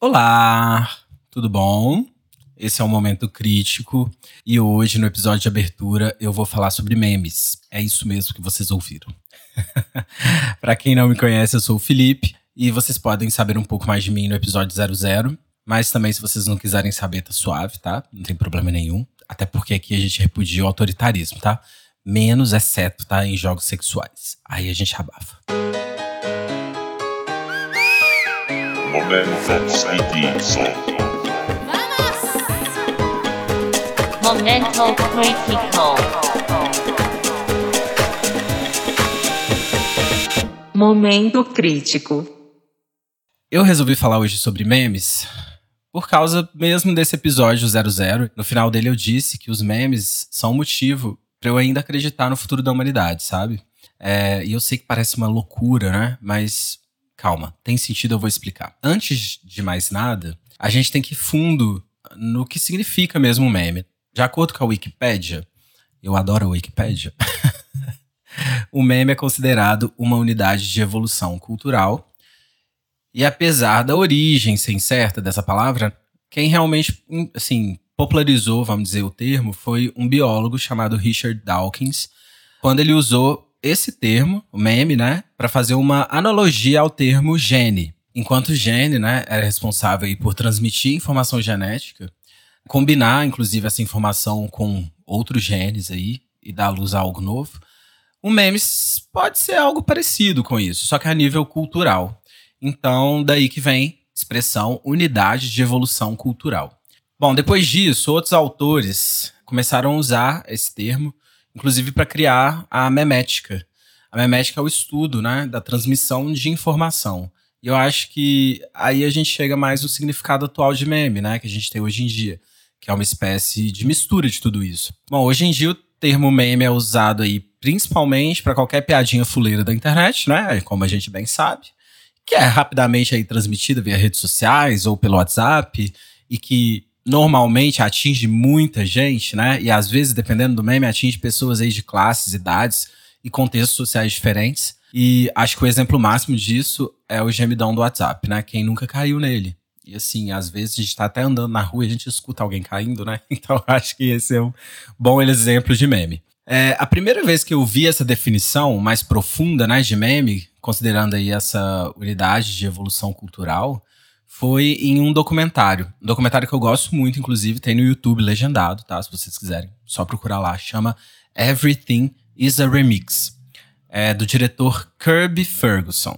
Olá, tudo bom? Esse é um momento crítico e hoje, no episódio de abertura, eu vou falar sobre memes. É isso mesmo que vocês ouviram. Para quem não me conhece, eu sou o Felipe e vocês podem saber um pouco mais de mim no episódio 00. Mas também, se vocês não quiserem saber, tá suave, tá? Não tem problema nenhum. Até porque aqui a gente repudia o autoritarismo, tá? Menos exceto, tá? Em jogos sexuais. Aí a gente abafa. Momento crítico. Momento crítico. Momento crítico. Eu resolvi falar hoje sobre memes por causa mesmo desse episódio 00. No final dele eu disse que os memes são motivo para eu ainda acreditar no futuro da humanidade, sabe? É, e eu sei que parece uma loucura, né? Mas calma, tem sentido, eu vou explicar. Antes de mais nada, a gente tem que ir fundo no que significa mesmo meme. De acordo com a Wikipédia, eu adoro a Wikipédia. o meme é considerado uma unidade de evolução cultural e apesar da origem ser incerta dessa palavra, quem realmente, assim, popularizou, vamos dizer, o termo foi um biólogo chamado Richard Dawkins, quando ele usou esse termo, o meme, né, para fazer uma analogia ao termo gene. Enquanto o gene, né, era responsável por transmitir informação genética, combinar, inclusive, essa informação com outros genes aí e dar luz a algo novo, o meme pode ser algo parecido com isso, só que a nível cultural. Então, daí que vem expressão unidade de evolução cultural. Bom, depois disso, outros autores começaram a usar esse termo, inclusive para criar a memética. A memética é o estudo né, da transmissão de informação. E eu acho que aí a gente chega mais no significado atual de meme, né, que a gente tem hoje em dia, que é uma espécie de mistura de tudo isso. Bom, hoje em dia o termo meme é usado aí principalmente para qualquer piadinha fuleira da internet, né, como a gente bem sabe que é rapidamente aí transmitida via redes sociais ou pelo WhatsApp e que normalmente atinge muita gente, né? E às vezes, dependendo do meme, atinge pessoas aí de classes, idades e contextos sociais diferentes. E acho que o exemplo máximo disso é o gemidão do WhatsApp, né? Quem nunca caiu nele. E assim, às vezes a gente tá até andando na rua e a gente escuta alguém caindo, né? Então acho que esse é um bom exemplo de meme. É, a primeira vez que eu vi essa definição mais profunda né, de meme, considerando aí essa unidade de evolução cultural, foi em um documentário. Um documentário que eu gosto muito, inclusive, tem no YouTube legendado, tá? Se vocês quiserem, só procurar lá. Chama Everything is a Remix. É do diretor Kirby Ferguson.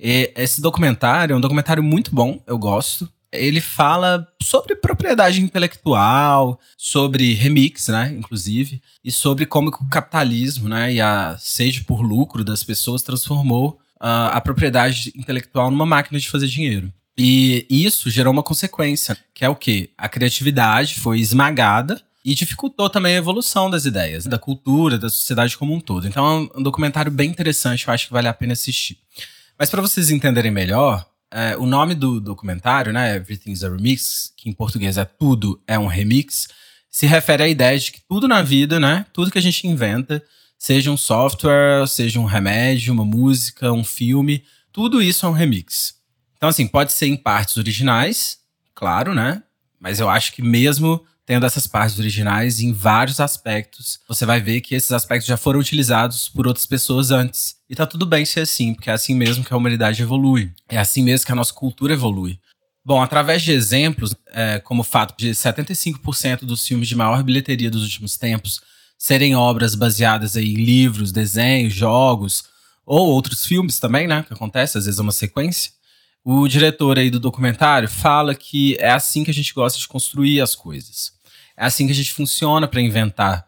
E esse documentário é um documentário muito bom, eu gosto ele fala sobre propriedade intelectual, sobre remix, né, inclusive, e sobre como o capitalismo, né, e a sede por lucro das pessoas transformou uh, a propriedade intelectual numa máquina de fazer dinheiro. E isso gerou uma consequência, que é o quê? A criatividade foi esmagada e dificultou também a evolução das ideias, da cultura, da sociedade como um todo. Então é um documentário bem interessante, eu acho que vale a pena assistir. Mas para vocês entenderem melhor, é, o nome do documentário, né, Everything's a Remix, que em português é Tudo é um Remix, se refere à ideia de que tudo na vida, né, tudo que a gente inventa, seja um software, seja um remédio, uma música, um filme, tudo isso é um remix. Então, assim, pode ser em partes originais, claro, né, mas eu acho que mesmo tendo essas partes originais em vários aspectos. Você vai ver que esses aspectos já foram utilizados por outras pessoas antes. E tá tudo bem ser assim, porque é assim mesmo que a humanidade evolui. É assim mesmo que a nossa cultura evolui. Bom, através de exemplos, é, como o fato de 75% dos filmes de maior bilheteria dos últimos tempos serem obras baseadas em livros, desenhos, jogos, ou outros filmes também, né? Que acontece, às vezes é uma sequência. O diretor aí do documentário fala que é assim que a gente gosta de construir as coisas. É assim que a gente funciona para inventar,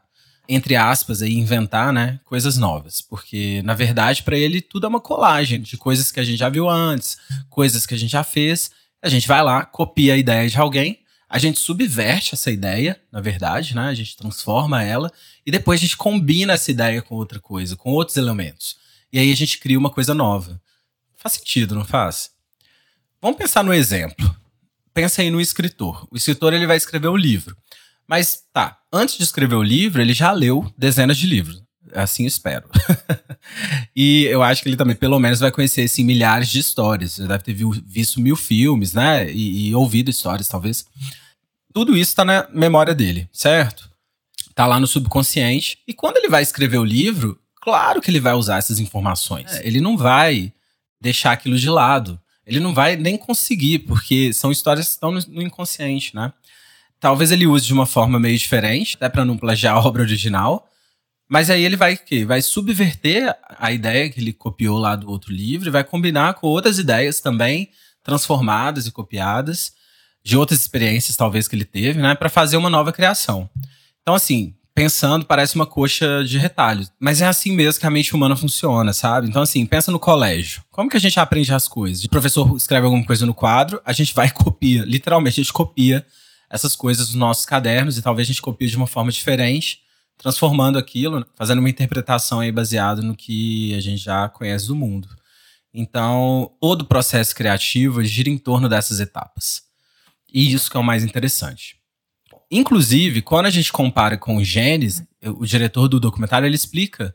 entre aspas, aí inventar, né, coisas novas, porque na verdade para ele tudo é uma colagem de coisas que a gente já viu antes, coisas que a gente já fez. A gente vai lá, copia a ideia de alguém, a gente subverte essa ideia, na verdade, né? A gente transforma ela e depois a gente combina essa ideia com outra coisa, com outros elementos. E aí a gente cria uma coisa nova. Faz sentido, não faz? Vamos pensar no exemplo. Pensa aí no escritor. O escritor ele vai escrever o um livro. Mas tá, antes de escrever o livro, ele já leu dezenas de livros. Assim espero. E eu acho que ele também, pelo menos, vai conhecer assim, milhares de histórias. Você deve ter visto mil filmes, né? E, e ouvido histórias, talvez. Tudo isso está na memória dele, certo? Tá lá no subconsciente. E quando ele vai escrever o livro, claro que ele vai usar essas informações. É, ele não vai deixar aquilo de lado. Ele não vai nem conseguir, porque são histórias que estão no, no inconsciente, né? Talvez ele use de uma forma meio diferente, até para não plagiar a obra original. Mas aí ele vai que vai subverter a ideia que ele copiou lá do outro livro e vai combinar com outras ideias também transformadas e copiadas de outras experiências talvez que ele teve, né, para fazer uma nova criação. Então assim, pensando parece uma coxa de retalhos, mas é assim mesmo que a mente humana funciona, sabe? Então assim, pensa no colégio. Como que a gente aprende as coisas? O professor escreve alguma coisa no quadro, a gente vai e copia, literalmente a gente copia essas coisas nos nossos cadernos e talvez a gente copie de uma forma diferente transformando aquilo, fazendo uma interpretação aí baseada no que a gente já conhece do mundo. Então, todo o processo criativo gira em torno dessas etapas. E isso que é o mais interessante. Inclusive, quando a gente compara com o Gênesis, o diretor do documentário ele explica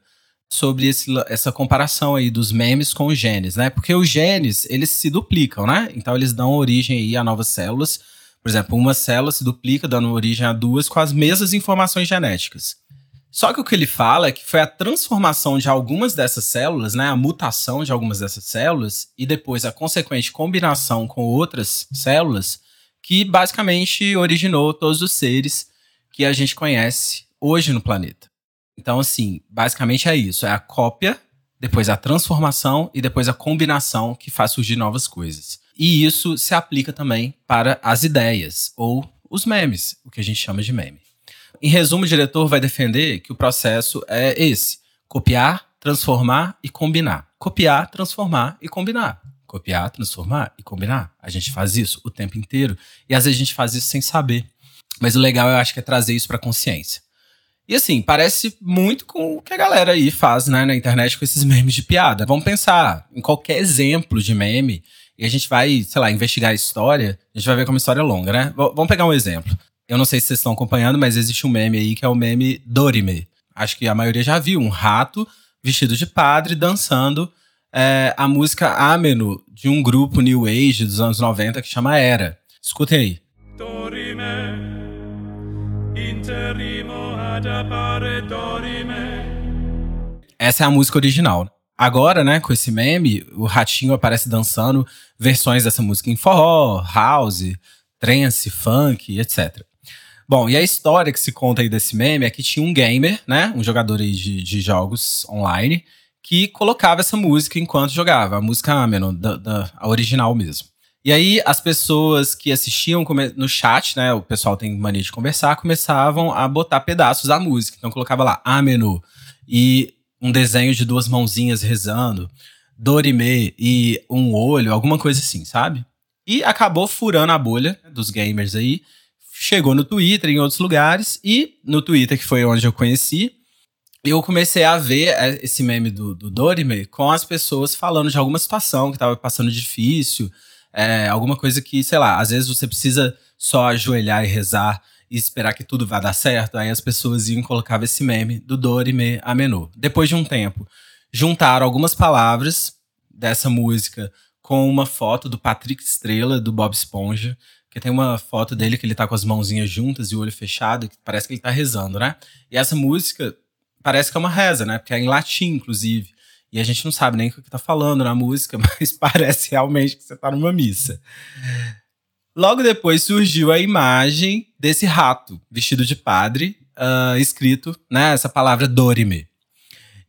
sobre esse, essa comparação aí dos memes com os genes, né? Porque os genes, eles se duplicam, né? Então eles dão origem aí a novas células. Por exemplo, uma célula se duplica dando origem a duas com as mesmas informações genéticas. Só que o que ele fala é que foi a transformação de algumas dessas células, né, a mutação de algumas dessas células e depois a consequente combinação com outras células que basicamente originou todos os seres que a gente conhece hoje no planeta. Então, assim, basicamente é isso: é a cópia, depois a transformação e depois a combinação que faz surgir novas coisas. E isso se aplica também para as ideias ou os memes, o que a gente chama de meme. Em resumo, o diretor vai defender que o processo é esse: copiar, transformar e combinar. Copiar, transformar e combinar. Copiar, transformar e combinar. A gente faz isso o tempo inteiro e às vezes a gente faz isso sem saber. Mas o legal eu acho que é trazer isso para consciência. E assim, parece muito com o que a galera aí faz né, na internet com esses memes de piada. Vamos pensar em qualquer exemplo de meme e a gente vai, sei lá, investigar a história, a gente vai ver como a história é longa, né? V vamos pegar um exemplo. Eu não sei se vocês estão acompanhando, mas existe um meme aí que é o meme Dorime. Acho que a maioria já viu. Um rato vestido de padre dançando é, a música Ameno de um grupo New Age dos anos 90 que chama Era. Escutem aí. Essa é a música original. Agora, né, com esse meme, o ratinho aparece dançando versões dessa música em forró, house, trance, funk, etc. Bom, e a história que se conta aí desse meme é que tinha um gamer, né? Um jogador aí de, de jogos online, que colocava essa música enquanto jogava, a música Ameno, da, da, a original mesmo. E aí as pessoas que assistiam no chat, né? O pessoal tem mania de conversar, começavam a botar pedaços da música. Então colocava lá Ameno e um desenho de duas mãozinhas rezando, Dorime e um olho, alguma coisa assim, sabe? E acabou furando a bolha dos gamers aí chegou no Twitter, em outros lugares, e no Twitter, que foi onde eu conheci, eu comecei a ver é, esse meme do, do Dorime com as pessoas falando de alguma situação que estava passando difícil, é, alguma coisa que, sei lá, às vezes você precisa só ajoelhar e rezar e esperar que tudo vá dar certo. Aí as pessoas iam colocar esse meme do Dorime a menu. Depois de um tempo, juntaram algumas palavras dessa música com uma foto do Patrick Estrela, do Bob Esponja, que tem uma foto dele que ele tá com as mãozinhas juntas e o olho fechado, que parece que ele tá rezando, né? E essa música parece que é uma reza, né? Porque é em latim, inclusive. E a gente não sabe nem o que tá falando na música, mas parece realmente que você tá numa missa. Logo depois surgiu a imagem desse rato vestido de padre, uh, escrito, né, essa palavra Dorime.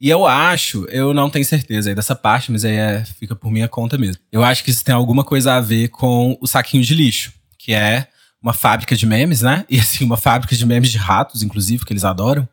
E eu acho, eu não tenho certeza aí dessa parte, mas aí é, fica por minha conta mesmo. Eu acho que isso tem alguma coisa a ver com o saquinho de lixo que é uma fábrica de memes, né? E assim, uma fábrica de memes de ratos, inclusive, que eles adoram.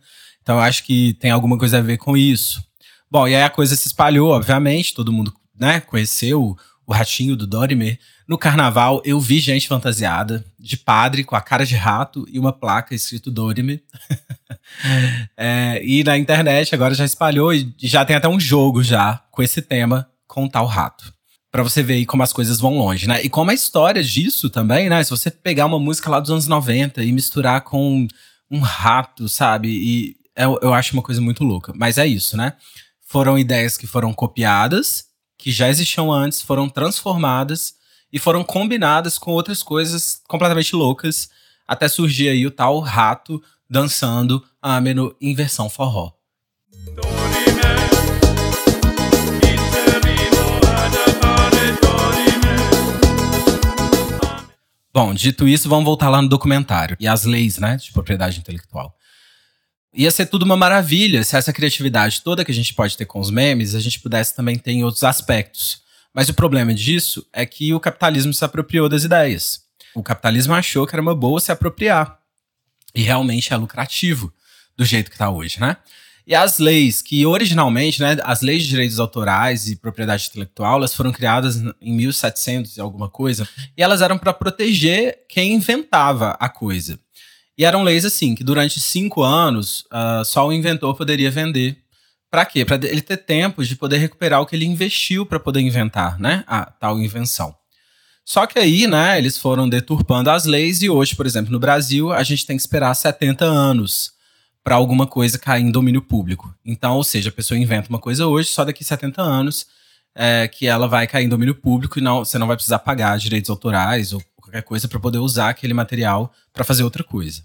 Então eu acho que tem alguma coisa a ver com isso. Bom, e aí a coisa se espalhou, obviamente, todo mundo, né, conheceu o ratinho do Dorimer. No carnaval, eu vi gente fantasiada de padre com a cara de rato e uma placa escrito Dorimer. é, e na internet agora já espalhou e já tem até um jogo já com esse tema com tal rato para você ver aí como as coisas vão longe, né? E como a história disso também, né? Se você pegar uma música lá dos anos 90 e misturar com um rato, sabe? E eu, eu acho uma coisa muito louca. Mas é isso, né? foram ideias que foram copiadas, que já existiam antes, foram transformadas e foram combinadas com outras coisas completamente loucas, até surgir aí o tal rato dançando a menu em versão forró. Bom, dito isso, vamos voltar lá no documentário e as leis, né, de propriedade intelectual. Ia ser tudo uma maravilha se essa criatividade toda que a gente pode ter com os memes, a gente pudesse também ter em outros aspectos. Mas o problema disso é que o capitalismo se apropriou das ideias. O capitalismo achou que era uma boa se apropriar. E realmente é lucrativo do jeito que está hoje, né? E as leis, que originalmente, né, as leis de direitos autorais e propriedade intelectual, elas foram criadas em 1700 e alguma coisa, e elas eram para proteger quem inventava a coisa. E eram leis assim, que durante cinco anos, uh, só o inventor poderia vender. Para quê? Para ele ter tempo de poder recuperar o que ele investiu para poder inventar, né, a tal invenção. Só que aí, né, eles foram deturpando as leis e hoje, por exemplo, no Brasil, a gente tem que esperar 70 anos para alguma coisa cair em domínio público. Então, ou seja, a pessoa inventa uma coisa hoje, só daqui 70 anos é, que ela vai cair em domínio público e não, você não vai precisar pagar direitos autorais ou qualquer coisa para poder usar aquele material para fazer outra coisa.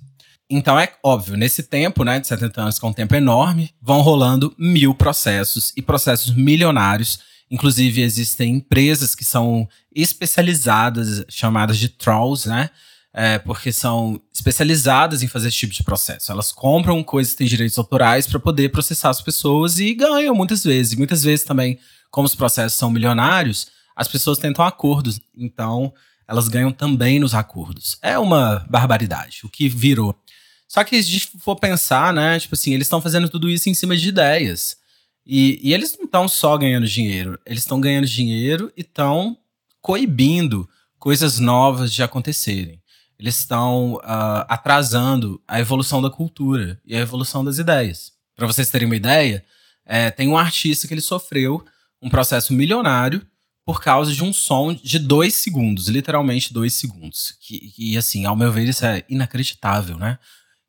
Então é óbvio, nesse tempo, né, de 70 anos, que é um tempo enorme, vão rolando mil processos e processos milionários. Inclusive, existem empresas que são especializadas, chamadas de trolls, né? é, porque são especializadas em fazer esse tipo de processo. Elas compram coisas que têm direitos autorais para poder processar as pessoas e ganham muitas vezes. E muitas vezes também, como os processos são milionários, as pessoas tentam acordos. Então, elas ganham também nos acordos. É uma barbaridade, o que virou. Só que se a gente for pensar, né? Tipo assim, eles estão fazendo tudo isso em cima de ideias. E, e eles não estão só ganhando dinheiro, eles estão ganhando dinheiro e estão coibindo coisas novas de acontecerem eles estão uh, atrasando a evolução da cultura e a evolução das ideias. Para vocês terem uma ideia, é, tem um artista que ele sofreu um processo milionário por causa de um som de dois segundos, literalmente dois segundos. Que, e assim, ao meu ver, isso é inacreditável, né?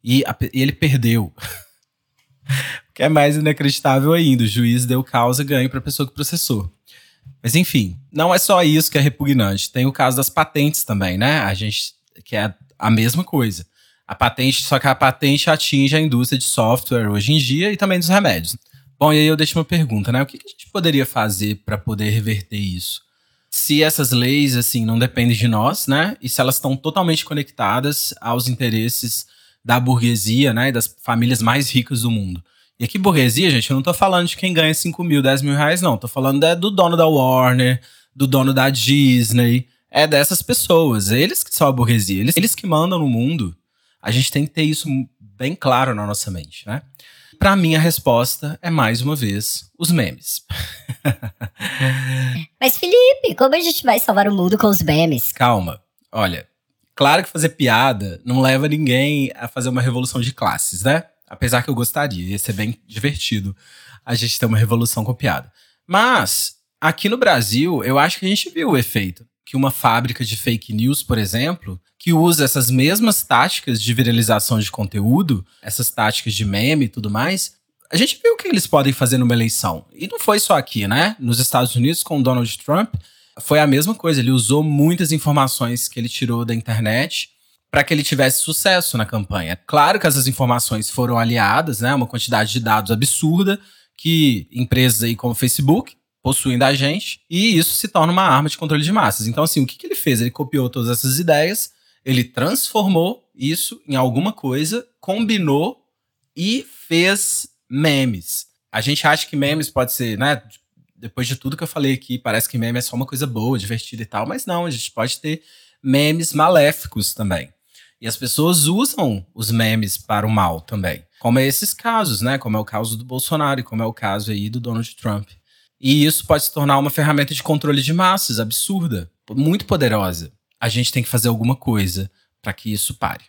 E, a, e ele perdeu. o que é mais inacreditável ainda. O juiz deu causa ganho para a pessoa que processou. Mas enfim, não é só isso que é repugnante. Tem o caso das patentes também, né? A gente que é a mesma coisa. A patente, só que a patente atinge a indústria de software hoje em dia e também dos remédios. Bom, e aí eu deixo uma pergunta, né? O que a gente poderia fazer para poder reverter isso? Se essas leis, assim, não dependem de nós, né? E se elas estão totalmente conectadas aos interesses da burguesia, né? E das famílias mais ricas do mundo. E aqui, burguesia, gente, eu não tô falando de quem ganha 5 mil, 10 mil reais, não. Tô falando é do dono da Warner, do dono da Disney, é dessas pessoas. Eles que são a burguesia, eles, eles que mandam no mundo. A gente tem que ter isso bem claro na nossa mente, né? Para mim, a resposta é, mais uma vez, os memes. Mas, Felipe, como a gente vai salvar o mundo com os memes? Calma. Olha, claro que fazer piada não leva ninguém a fazer uma revolução de classes, né? Apesar que eu gostaria, ia ser bem divertido a gente ter uma revolução com piada. Mas, aqui no Brasil, eu acho que a gente viu o efeito que uma fábrica de fake news, por exemplo, que usa essas mesmas táticas de viralização de conteúdo, essas táticas de meme e tudo mais, a gente viu o que eles podem fazer numa eleição. E não foi só aqui, né? Nos Estados Unidos, com o Donald Trump, foi a mesma coisa. Ele usou muitas informações que ele tirou da internet para que ele tivesse sucesso na campanha. Claro que essas informações foram aliadas, né? Uma quantidade de dados absurda que empresas aí como Facebook possuem da gente, e isso se torna uma arma de controle de massas. Então, assim, o que, que ele fez? Ele copiou todas essas ideias, ele transformou isso em alguma coisa, combinou e fez memes. A gente acha que memes pode ser, né? Depois de tudo que eu falei aqui, parece que meme é só uma coisa boa, divertida e tal, mas não, a gente pode ter memes maléficos também. E as pessoas usam os memes para o mal também. Como é esses casos, né? Como é o caso do Bolsonaro como é o caso aí do Donald Trump. E isso pode se tornar uma ferramenta de controle de massas absurda, muito poderosa. A gente tem que fazer alguma coisa para que isso pare.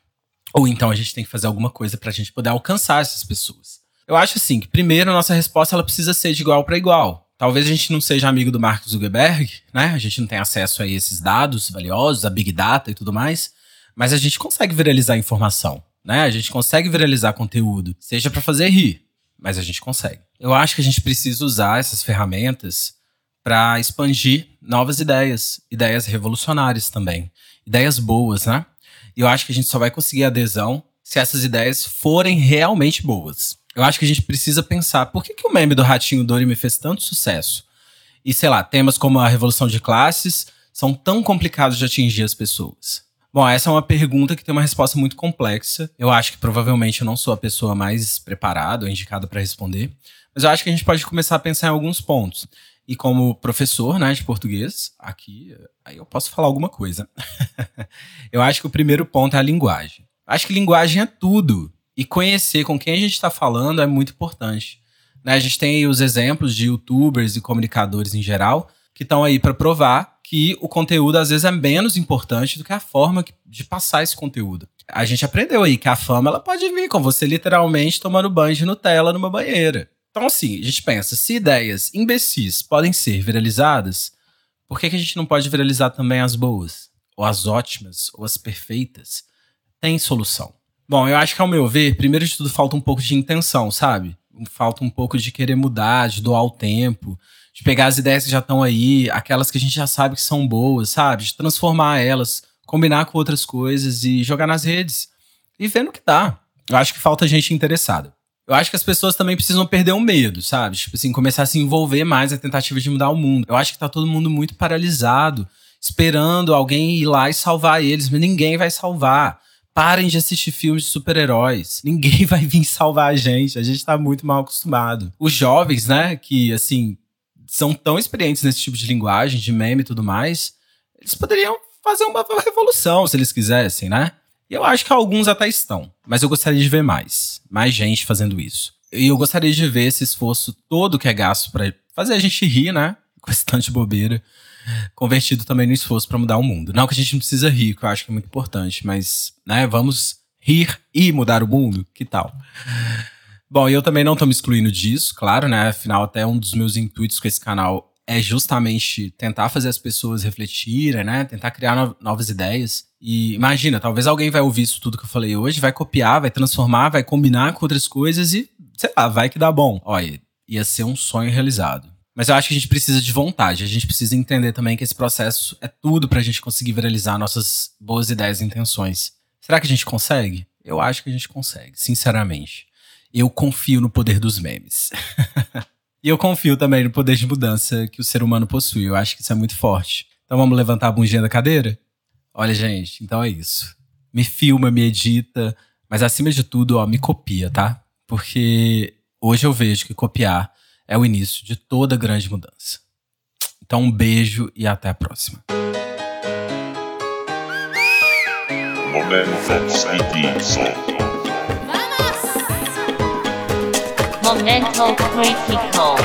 Ou então a gente tem que fazer alguma coisa para a gente poder alcançar essas pessoas. Eu acho assim que primeiro a nossa resposta ela precisa ser de igual para igual. Talvez a gente não seja amigo do Mark Zuckerberg, né? A gente não tem acesso a esses dados valiosos, a Big Data e tudo mais, mas a gente consegue viralizar informação, né? A gente consegue viralizar conteúdo, seja para fazer rir, mas a gente consegue. Eu acho que a gente precisa usar essas ferramentas para expandir novas ideias, ideias revolucionárias também, ideias boas, né? E eu acho que a gente só vai conseguir adesão se essas ideias forem realmente boas. Eu acho que a gente precisa pensar por que, que o meme do Ratinho Dorime fez tanto sucesso? E sei lá, temas como a revolução de classes são tão complicados de atingir as pessoas. Bom, essa é uma pergunta que tem uma resposta muito complexa. Eu acho que provavelmente eu não sou a pessoa mais preparada ou indicada para responder, mas eu acho que a gente pode começar a pensar em alguns pontos. E como professor né, de português, aqui, aí eu posso falar alguma coisa. eu acho que o primeiro ponto é a linguagem. Acho que linguagem é tudo. E conhecer com quem a gente está falando é muito importante. Né? A gente tem os exemplos de youtubers e comunicadores em geral que estão aí para provar que o conteúdo às vezes é menos importante do que a forma de passar esse conteúdo. A gente aprendeu aí que a fama ela pode vir com você literalmente tomando banho de Nutella numa banheira. Então, assim, a gente pensa, se ideias imbecis podem ser viralizadas, por que, que a gente não pode viralizar também as boas? Ou as ótimas, ou as perfeitas? Tem solução. Bom, eu acho que, ao meu ver, primeiro de tudo, falta um pouco de intenção, sabe? Falta um pouco de querer mudar, de doar o tempo, de pegar as ideias que já estão aí, aquelas que a gente já sabe que são boas, sabe? De transformar elas, combinar com outras coisas e jogar nas redes. E ver no que dá. Eu acho que falta gente interessada. Eu acho que as pessoas também precisam perder o medo, sabe? Tipo assim, começar a se envolver mais na tentativa de mudar o mundo. Eu acho que tá todo mundo muito paralisado, esperando alguém ir lá e salvar eles, mas ninguém vai salvar. Parem de assistir filmes de super-heróis. Ninguém vai vir salvar a gente. A gente tá muito mal acostumado. Os jovens, né, que assim, são tão experientes nesse tipo de linguagem, de meme e tudo mais, eles poderiam fazer uma revolução se eles quisessem, né? E eu acho que alguns até estão, mas eu gostaria de ver mais, mais gente fazendo isso. E eu gostaria de ver esse esforço todo que é gasto para fazer a gente rir, né? Com esse tanto de bobeira, convertido também no esforço para mudar o mundo. Não que a gente não precisa rir, que eu acho que é muito importante, mas, né, vamos rir e mudar o mundo? Que tal? Bom, eu também não tô me excluindo disso, claro, né? Afinal, até um dos meus intuitos com esse canal é justamente tentar fazer as pessoas refletirem, né? Tentar criar no novas ideias. E imagina, talvez alguém vai ouvir isso tudo que eu falei hoje, vai copiar, vai transformar, vai combinar com outras coisas e, sei lá, vai que dá bom. Olha, ia ser um sonho realizado. Mas eu acho que a gente precisa de vontade, a gente precisa entender também que esse processo é tudo pra gente conseguir viralizar nossas boas ideias e intenções. Será que a gente consegue? Eu acho que a gente consegue, sinceramente. Eu confio no poder dos memes. E eu confio também no poder de mudança que o ser humano possui. Eu acho que isso é muito forte. Então vamos levantar a bundinha da cadeira? Olha, gente, então é isso. Me filma, me edita, mas acima de tudo, ó, me copia, tá? Porque hoje eu vejo que copiar é o início de toda grande mudança. Então um beijo e até a próxima. Momento Momento Critical.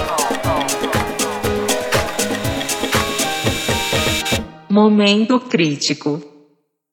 Momento crítico.